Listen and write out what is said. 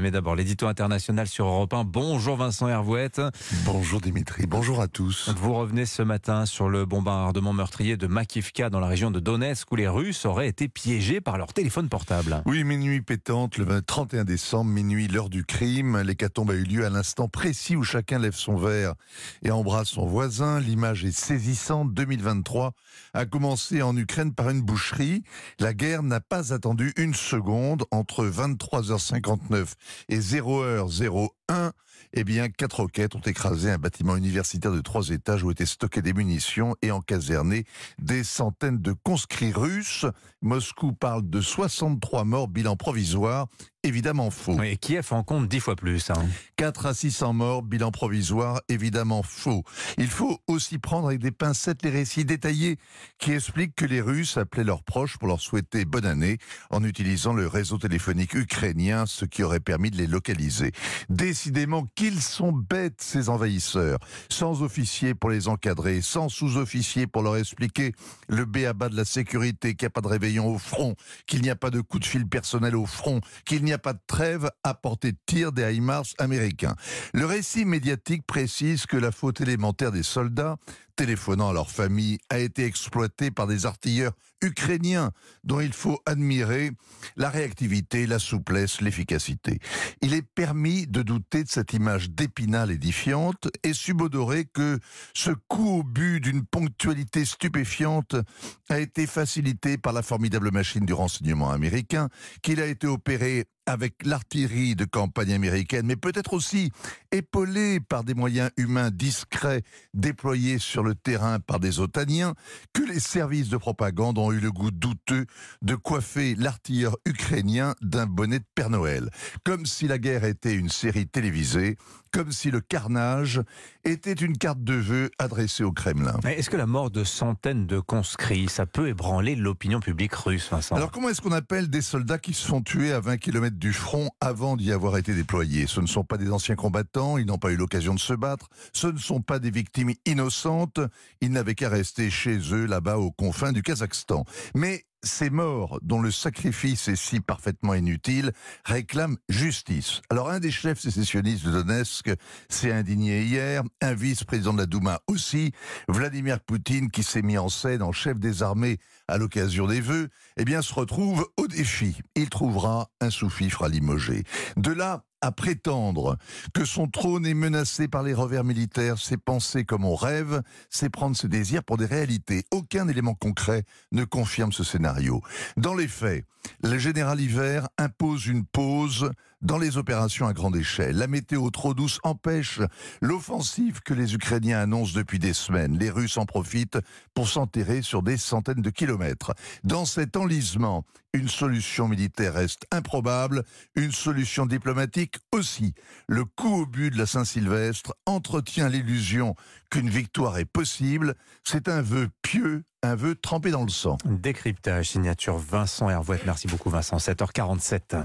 Mais d'abord, l'édito international sur Europe 1. Bonjour Vincent Hervouette. Bonjour Dimitri, bonjour à tous. Vous revenez ce matin sur le bombardement meurtrier de Makivka dans la région de Donetsk où les Russes auraient été piégés par leur téléphone portable. Oui, minuit pétante, le 31 décembre, minuit, l'heure du crime. L'hécatombe a eu lieu à l'instant précis où chacun lève son verre et embrasse son voisin. L'image est saisissante. 2023 a commencé en Ukraine par une boucherie. La guerre n'a pas attendu une seconde entre 23h59 et 0h01, eh bien, quatre roquettes ont écrasé un bâtiment universitaire de trois étages où étaient stockées des munitions et encasernées des centaines de conscrits russes. Moscou parle de 63 morts, bilan provisoire évidemment faux. Et Kiev en compte dix fois plus. Hein. 4 à 600 morts, bilan provisoire, évidemment faux. Il faut aussi prendre avec des pincettes les récits détaillés qui expliquent que les Russes appelaient leurs proches pour leur souhaiter bonne année en utilisant le réseau téléphonique ukrainien, ce qui aurait permis de les localiser. Décidément qu'ils sont bêtes, ces envahisseurs. Sans officiers pour les encadrer, sans sous-officiers pour leur expliquer le béaba de la sécurité, qu'il n'y a pas de réveillon au front, qu'il n'y a pas de coup de fil personnel au front, qu'il n'y a pas de trêve à portée de tir des HIMARS américains. Le récit médiatique précise que la faute élémentaire des soldats téléphonant à leur famille a été exploitée par des artilleurs ukrainiens dont il faut admirer la réactivité, la souplesse, l'efficacité. Il est permis de douter de cette image d'épinal édifiante et subodorer que ce coup au but d'une ponctualité stupéfiante a été facilité par la formidable machine du renseignement américain, qu'il a été opéré avec l'artillerie de campagne américaine, mais peut-être aussi épaulé par des moyens humains discrets déployés sur le terrain par des otaniens, que les services de propagande ont eu le goût douteux de coiffer l'artilleur ukrainien d'un bonnet de Père Noël, comme si la guerre était une série télévisée, comme si le carnage était une carte de vœux adressée au Kremlin. Est-ce que la mort de centaines de conscrits, ça peut ébranler l'opinion publique russe, Vincent? Alors comment est-ce qu'on appelle des soldats qui se font tuer à 20 km du front avant d'y avoir été déployés Ce ne sont pas des anciens combattants, ils n'ont pas eu l'occasion de se battre, ce ne sont pas des victimes innocentes, ils n'avaient qu'à rester chez eux là-bas aux confins du Kazakhstan. Mais ces morts, dont le sacrifice est si parfaitement inutile, réclament justice. Alors un des chefs sécessionnistes de Donetsk s'est indigné hier, un vice-président de la Douma aussi, Vladimir Poutine, qui s'est mis en scène en chef des armées à l'occasion des vœux, eh bien se retrouve au défi. Il trouvera un sous-fifre à limoger. De là à prétendre que son trône est menacé par les revers militaires, c'est penser comme on rêve, c'est prendre ses désirs pour des réalités. Aucun élément concret ne confirme ce scénario. Dans les faits, le général Hiver impose une pause dans les opérations à grande échelle. La météo trop douce empêche l'offensive que les Ukrainiens annoncent depuis des semaines. Les Russes en profitent pour s'enterrer sur des centaines de kilomètres. Dans cet enlisement, une solution militaire reste improbable, une solution diplomatique aussi. Le coup au but de la Saint-Sylvestre entretient l'illusion qu'une victoire est possible. C'est un vœu pieux, un vœu trempé dans le sang. Décryptage, signature Vincent Hervouette. Merci beaucoup Vincent. 7h47.